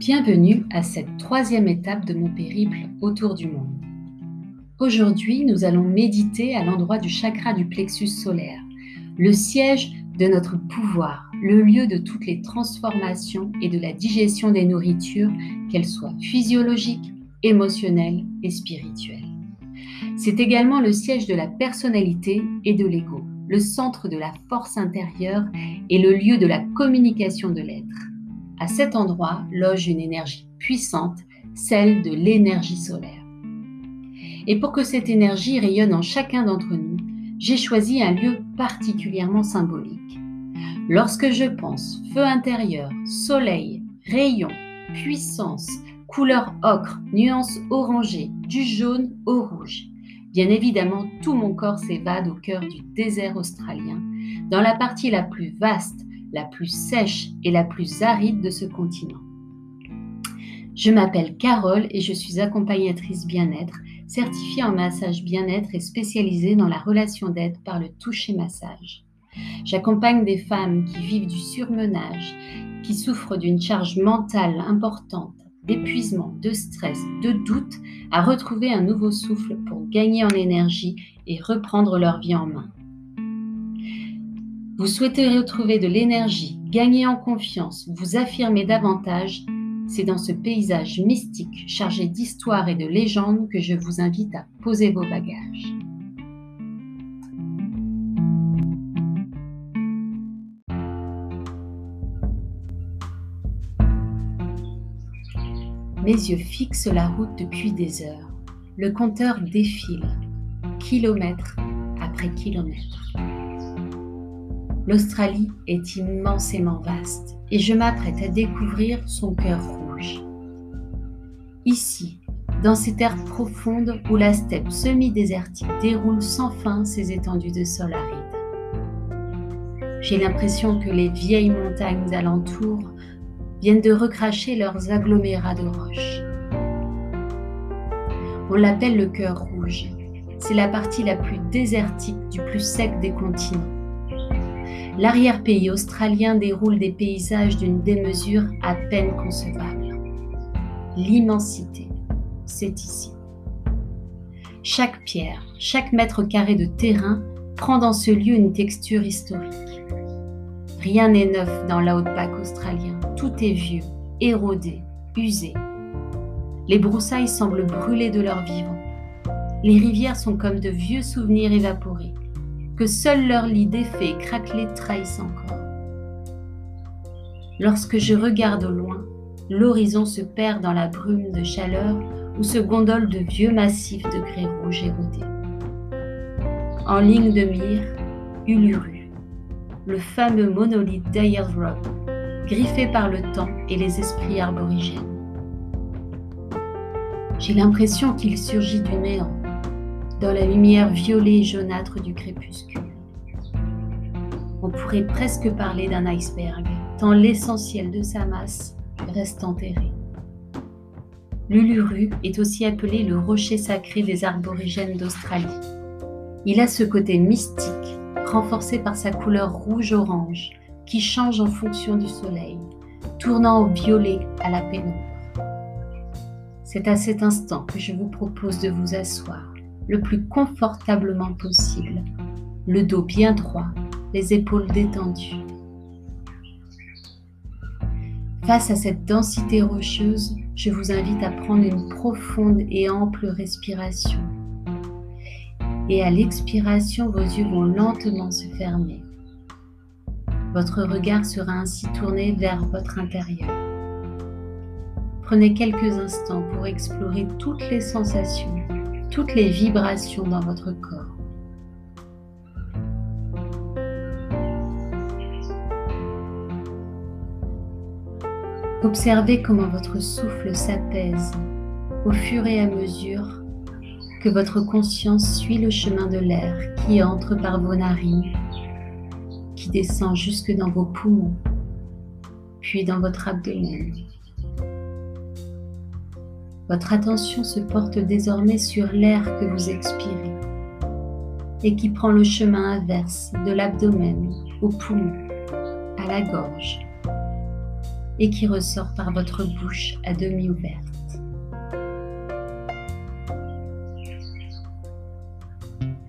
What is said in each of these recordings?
Bienvenue à cette troisième étape de mon périple autour du monde. Aujourd'hui, nous allons méditer à l'endroit du chakra du plexus solaire, le siège de notre pouvoir, le lieu de toutes les transformations et de la digestion des nourritures, qu'elles soient physiologiques, émotionnelles et spirituelles. C'est également le siège de la personnalité et de l'ego, le centre de la force intérieure et le lieu de la communication de l'être. À cet endroit loge une énergie puissante, celle de l'énergie solaire. Et pour que cette énergie rayonne en chacun d'entre nous, j'ai choisi un lieu particulièrement symbolique. Lorsque je pense feu intérieur, soleil, rayon, puissance, couleur ocre, nuance orangée, du jaune au rouge, bien évidemment tout mon corps s'évade au cœur du désert australien, dans la partie la plus vaste, la plus sèche et la plus aride de ce continent. Je m'appelle Carole et je suis accompagnatrice bien-être, certifiée en massage bien-être et spécialisée dans la relation d'aide par le toucher massage. J'accompagne des femmes qui vivent du surmenage, qui souffrent d'une charge mentale importante, d'épuisement, de stress, de doute, à retrouver un nouveau souffle pour gagner en énergie et reprendre leur vie en main. Vous souhaitez retrouver de l'énergie, gagner en confiance, vous affirmer davantage, c'est dans ce paysage mystique chargé d'histoire et de légendes que je vous invite à poser vos bagages. Mes yeux fixent la route depuis des heures. Le compteur défile, kilomètre après kilomètre. L'Australie est immensément vaste et je m'apprête à découvrir son cœur rouge. Ici, dans ces terres profondes où la steppe semi-désertique déroule sans fin ses étendues de sol aride. J'ai l'impression que les vieilles montagnes d'alentour viennent de recracher leurs agglomérats de roches. On l'appelle le cœur rouge. C'est la partie la plus désertique du plus sec des continents. L'arrière-pays australien déroule des paysages d'une démesure à peine concevable. L'immensité, c'est ici. Chaque pierre, chaque mètre carré de terrain prend dans ce lieu une texture historique. Rien n'est neuf dans l'outback australien. Tout est vieux, érodé, usé. Les broussailles semblent brûler de leur vivant. Les rivières sont comme de vieux souvenirs évaporés, que seul leur défait et craquelé trahissent encore. Lorsque je regarde au loin, l'horizon se perd dans la brume de chaleur où se gondolent de vieux massifs de grès rouge érodés. En ligne de mire, Uluru, le fameux monolithe d'Ayers Rock, griffé par le temps et les esprits aborigènes. J'ai l'impression qu'il surgit du néant, dans la lumière violet et jaunâtre du crépuscule. On pourrait presque parler d'un iceberg, tant l'essentiel de sa masse reste enterré. L'Uluru est aussi appelé le rocher sacré des aborigènes d'Australie. Il a ce côté mystique renforcé par sa couleur rouge-orange qui change en fonction du soleil, tournant au violet à la pénombre. C'est à cet instant que je vous propose de vous asseoir le plus confortablement possible, le dos bien droit, les épaules détendues. Face à cette densité rocheuse, je vous invite à prendre une profonde et ample respiration et à l'expiration, vos yeux vont lentement se fermer. Votre regard sera ainsi tourné vers votre intérieur. Prenez quelques instants pour explorer toutes les sensations, toutes les vibrations dans votre corps. Observez comment votre souffle s'apaise au fur et à mesure que votre conscience suit le chemin de l'air qui entre par vos narines, qui descend jusque dans vos poumons, puis dans votre abdomen. Votre attention se porte désormais sur l'air que vous expirez et qui prend le chemin inverse de l'abdomen au poumon, à la gorge, et qui ressort par votre bouche à demi ouverte.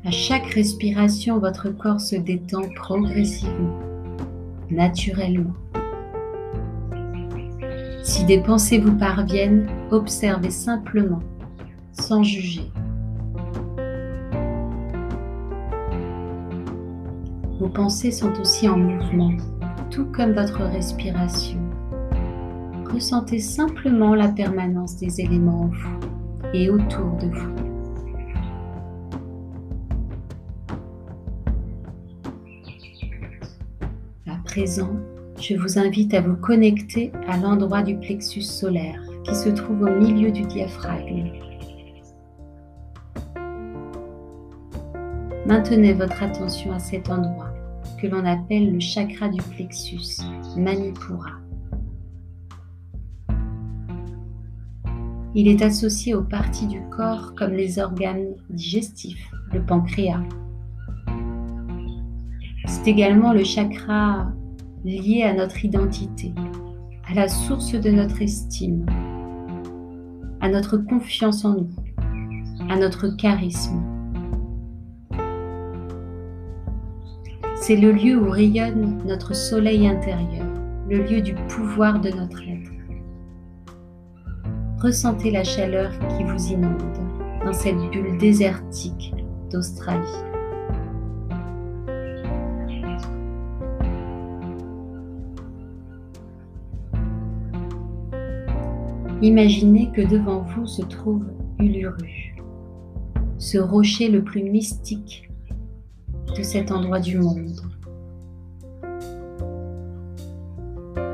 À chaque respiration, votre corps se détend progressivement, naturellement. Si des pensées vous parviennent, observez simplement, sans juger. Vos pensées sont aussi en mouvement, tout comme votre respiration. Ressentez simplement la permanence des éléments en vous et autour de vous. À présent, je vous invite à vous connecter à l'endroit du plexus solaire qui se trouve au milieu du diaphragme. Maintenez votre attention à cet endroit que l'on appelle le chakra du plexus, Manipura. Il est associé aux parties du corps comme les organes digestifs, le pancréas. C'est également le chakra lié à notre identité, à la source de notre estime, à notre confiance en nous, à notre charisme. C'est le lieu où rayonne notre soleil intérieur, le lieu du pouvoir de notre être. Ressentez la chaleur qui vous inonde dans cette bulle désertique d'Australie. Imaginez que devant vous se trouve Uluru, ce rocher le plus mystique de cet endroit du monde.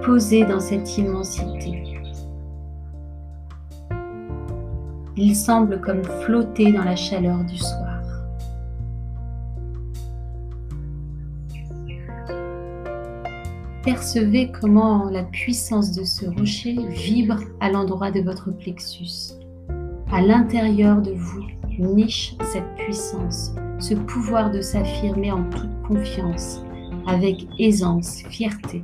Posé dans cette immensité, il semble comme flotter dans la chaleur du soir. Percevez comment la puissance de ce rocher vibre à l'endroit de votre plexus. À l'intérieur de vous niche cette puissance, ce pouvoir de s'affirmer en toute confiance, avec aisance, fierté.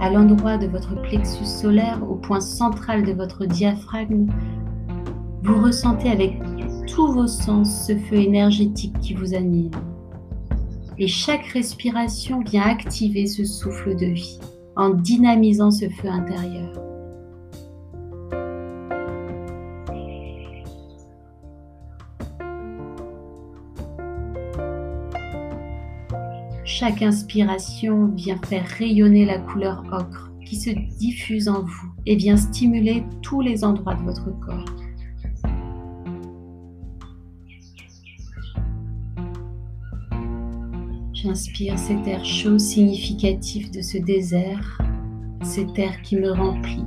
À l'endroit de votre plexus solaire, au point central de votre diaphragme, vous ressentez avec tous vos sens ce feu énergétique qui vous anime. Et chaque respiration vient activer ce souffle de vie en dynamisant ce feu intérieur. Chaque inspiration vient faire rayonner la couleur ocre qui se diffuse en vous et vient stimuler tous les endroits de votre corps. J'inspire cet air chaud significatif de ce désert, cet air qui me remplit.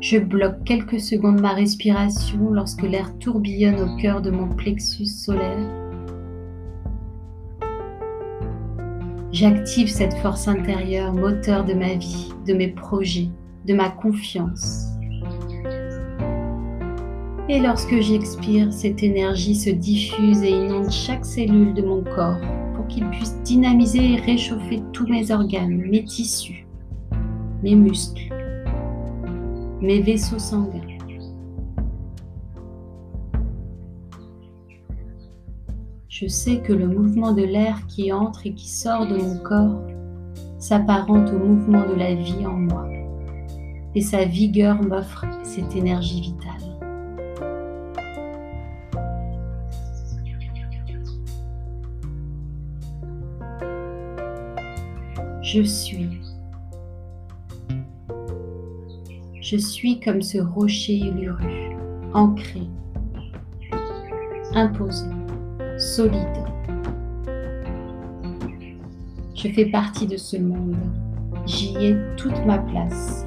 Je bloque quelques secondes ma respiration lorsque l'air tourbillonne au cœur de mon plexus solaire. J'active cette force intérieure, moteur de ma vie, de mes projets, de ma confiance. Et lorsque j'expire, cette énergie se diffuse et inonde chaque cellule de mon corps pour qu'il puisse dynamiser et réchauffer tous mes organes, mes tissus, mes muscles, mes vaisseaux sanguins. Je sais que le mouvement de l'air qui entre et qui sort de mon corps s'apparente au mouvement de la vie en moi et sa vigueur m'offre cette énergie vitale. Je suis. Je suis comme ce rocher iluru, ancré, imposé, solide. Je fais partie de ce monde. J'y ai toute ma place.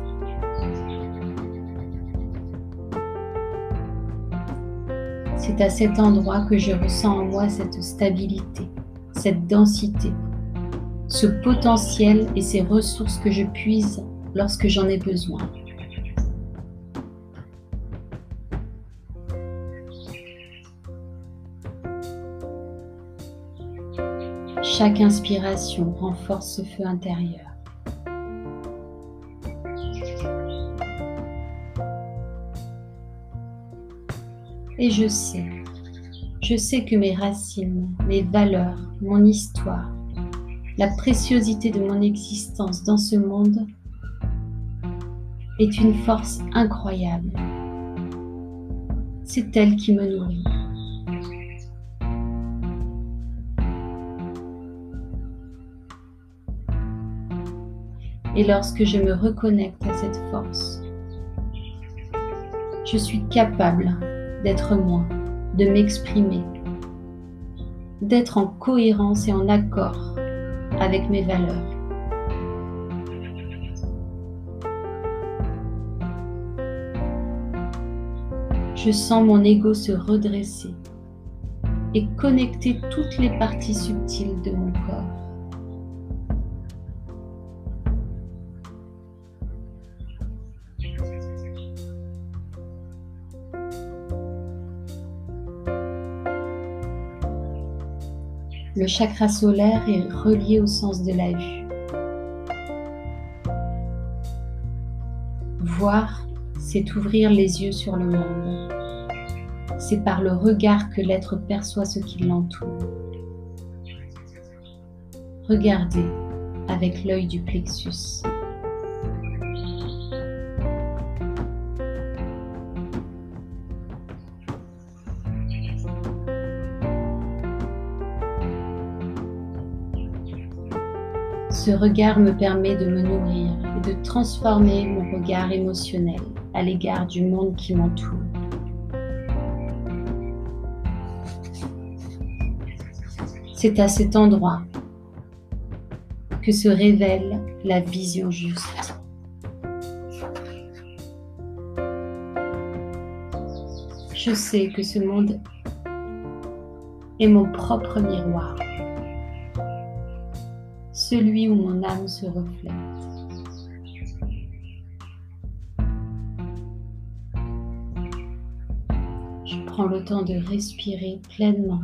C'est à cet endroit que je ressens en moi cette stabilité, cette densité, ce potentiel et ces ressources que je puise lorsque j'en ai besoin. Chaque inspiration renforce ce feu intérieur. Et je sais, je sais que mes racines, mes valeurs, mon histoire, la préciosité de mon existence dans ce monde est une force incroyable. C'est elle qui me nourrit. Et lorsque je me reconnecte à cette force, je suis capable d'être moi, de m'exprimer, d'être en cohérence et en accord avec mes valeurs. Je sens mon ego se redresser et connecter toutes les parties subtiles de mon corps. Le chakra solaire est relié au sens de la vue. Voir, c'est ouvrir les yeux sur le monde. C'est par le regard que l'être perçoit ce qui l'entoure. Regardez avec l'œil du plexus. Ce regard me permet de me nourrir et de transformer mon regard émotionnel à l'égard du monde qui m'entoure. C'est à cet endroit que se révèle la vision juste. Je sais que ce monde est mon propre miroir celui où mon âme se reflète. Je prends le temps de respirer pleinement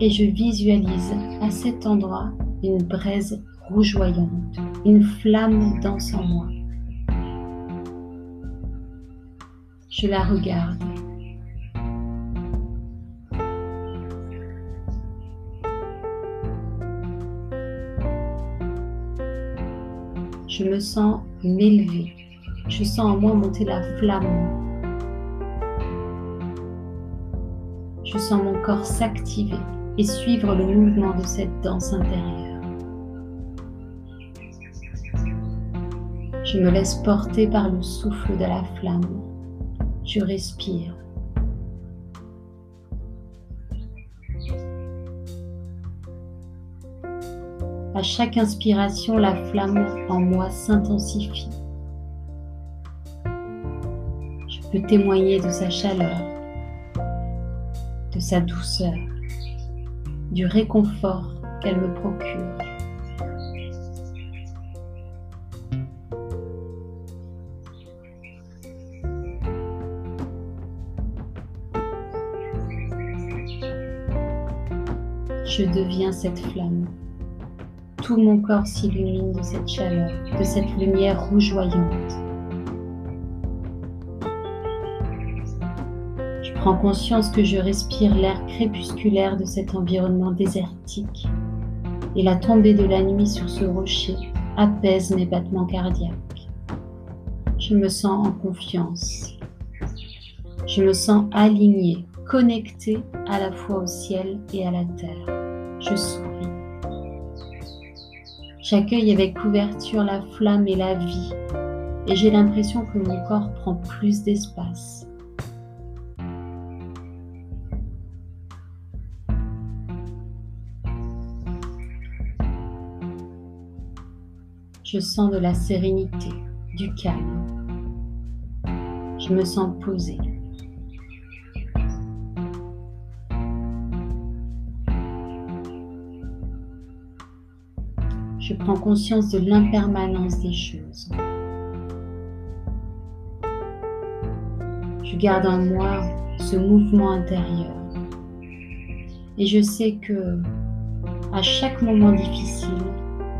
et je visualise à cet endroit une braise rougeoyante, une flamme danse en moi. Je la regarde Je me sens m'élever. Je sens en moi monter la flamme. Je sens mon corps s'activer et suivre le mouvement de cette danse intérieure. Je me laisse porter par le souffle de la flamme. Je respire. À chaque inspiration, la flamme en moi s'intensifie. Je peux témoigner de sa chaleur, de sa douceur, du réconfort qu'elle me procure. Je deviens cette flamme. Tout mon corps s'illumine de cette chaleur, de cette lumière rougeoyante. Je prends conscience que je respire l'air crépusculaire de cet environnement désertique et la tombée de la nuit sur ce rocher apaise mes battements cardiaques. Je me sens en confiance. Je me sens alignée, connectée à la fois au ciel et à la terre. Je J'accueille avec ouverture la flamme et la vie et j'ai l'impression que mon corps prend plus d'espace. Je sens de la sérénité, du calme. Je me sens posée. Je prends conscience de l'impermanence des choses. Je garde en moi ce mouvement intérieur. Et je sais que à chaque moment difficile,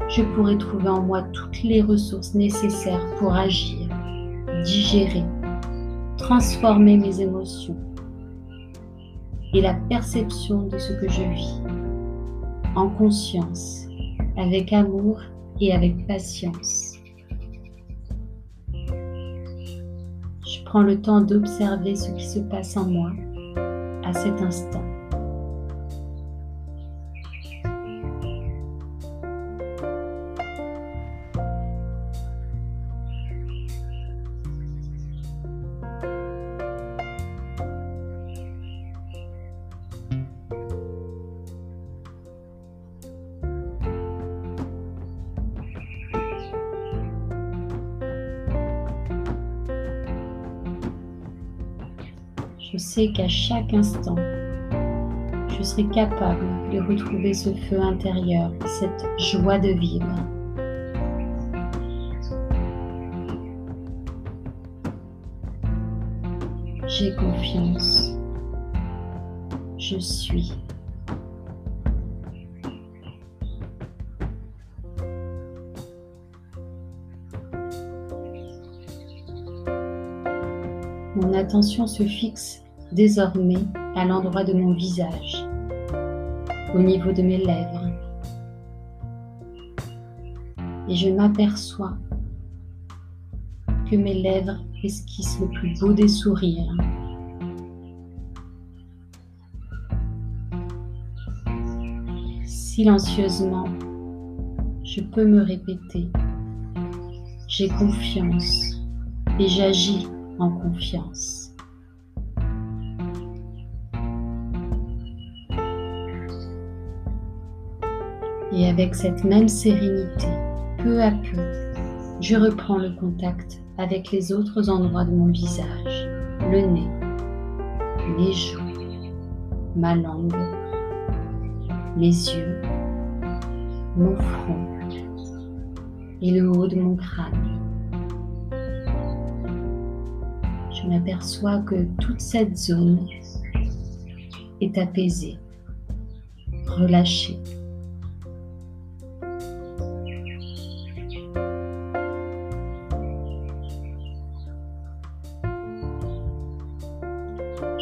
je pourrai trouver en moi toutes les ressources nécessaires pour agir, digérer, transformer mes émotions et la perception de ce que je vis en conscience, avec amour et avec patience. Je prends le temps d'observer ce qui se passe en moi à cet instant. Qu'à chaque instant, je serai capable de retrouver ce feu intérieur, cette joie de vivre. J'ai confiance. Je suis. Mon attention se fixe désormais à l'endroit de mon visage, au niveau de mes lèvres. Et je m'aperçois que mes lèvres esquissent le plus beau des sourires. Silencieusement, je peux me répéter, j'ai confiance et j'agis en confiance. Et avec cette même sérénité, peu à peu, je reprends le contact avec les autres endroits de mon visage, le nez, les joues, ma langue, les yeux, mon front et le haut de mon crâne. Je m'aperçois que toute cette zone est apaisée, relâchée.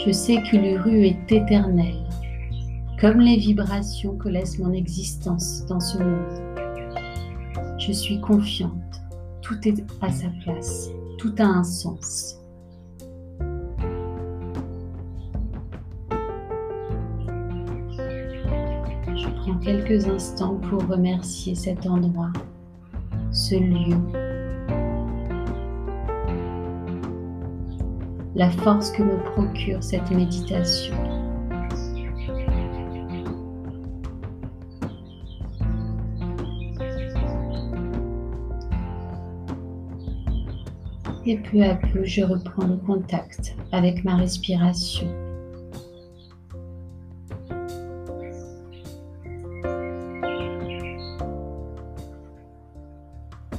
Je sais que l'Uru est éternel, comme les vibrations que laisse mon existence dans ce monde. Je suis confiante, tout est à sa place, tout a un sens. Je prends quelques instants pour remercier cet endroit, ce lieu, la force que me procure cette méditation. Et peu à peu, je reprends le contact avec ma respiration.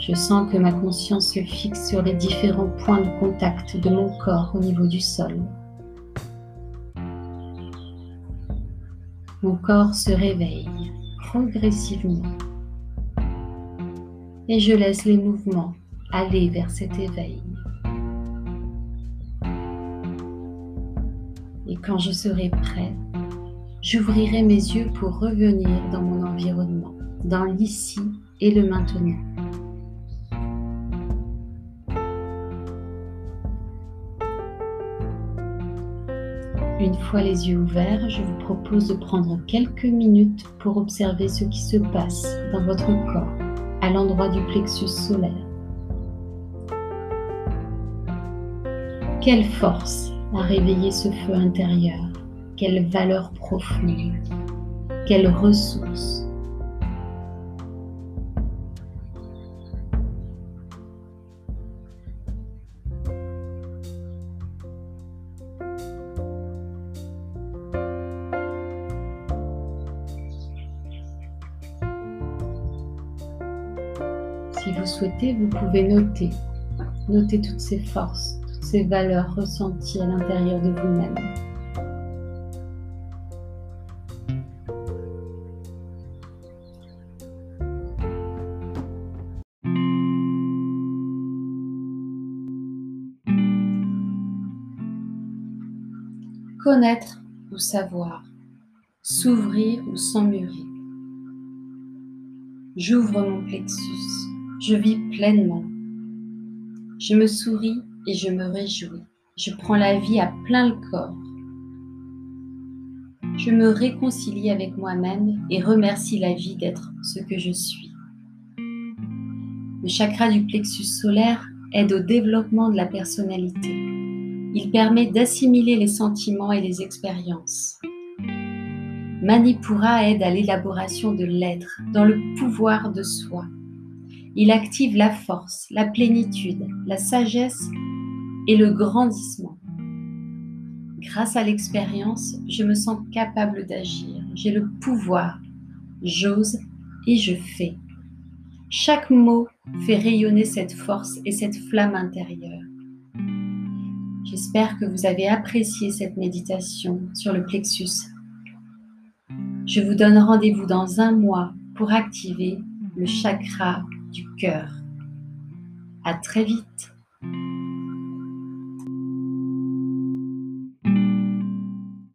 Je sens que ma conscience se fixe sur les différents points de contact de mon corps au niveau du sol. Mon corps se réveille progressivement et je laisse les mouvements aller vers cet éveil. Et quand je serai prêt, j'ouvrirai mes yeux pour revenir dans mon environnement, dans l'ici et le maintenant. Une fois les yeux ouverts, je vous propose de prendre quelques minutes pour observer ce qui se passe dans votre corps, à l'endroit du plexus solaire. Quelle force a réveillé ce feu intérieur? Quelle valeur profonde? Quelle ressource? vous pouvez noter. Noter toutes ces forces, toutes ces valeurs ressenties à l'intérieur de vous-même. connaître ou savoir, s'ouvrir ou s'emmurer. J'ouvre mon plexus je vis pleinement. Je me souris et je me réjouis. Je prends la vie à plein le corps. Je me réconcilie avec moi-même et remercie la vie d'être ce que je suis. Le chakra du plexus solaire aide au développement de la personnalité. Il permet d'assimiler les sentiments et les expériences. Manipura aide à l'élaboration de l'être dans le pouvoir de soi. Il active la force, la plénitude, la sagesse et le grandissement. Grâce à l'expérience, je me sens capable d'agir. J'ai le pouvoir. J'ose et je fais. Chaque mot fait rayonner cette force et cette flamme intérieure. J'espère que vous avez apprécié cette méditation sur le plexus. Je vous donne rendez-vous dans un mois pour activer le chakra du cœur. À très vite.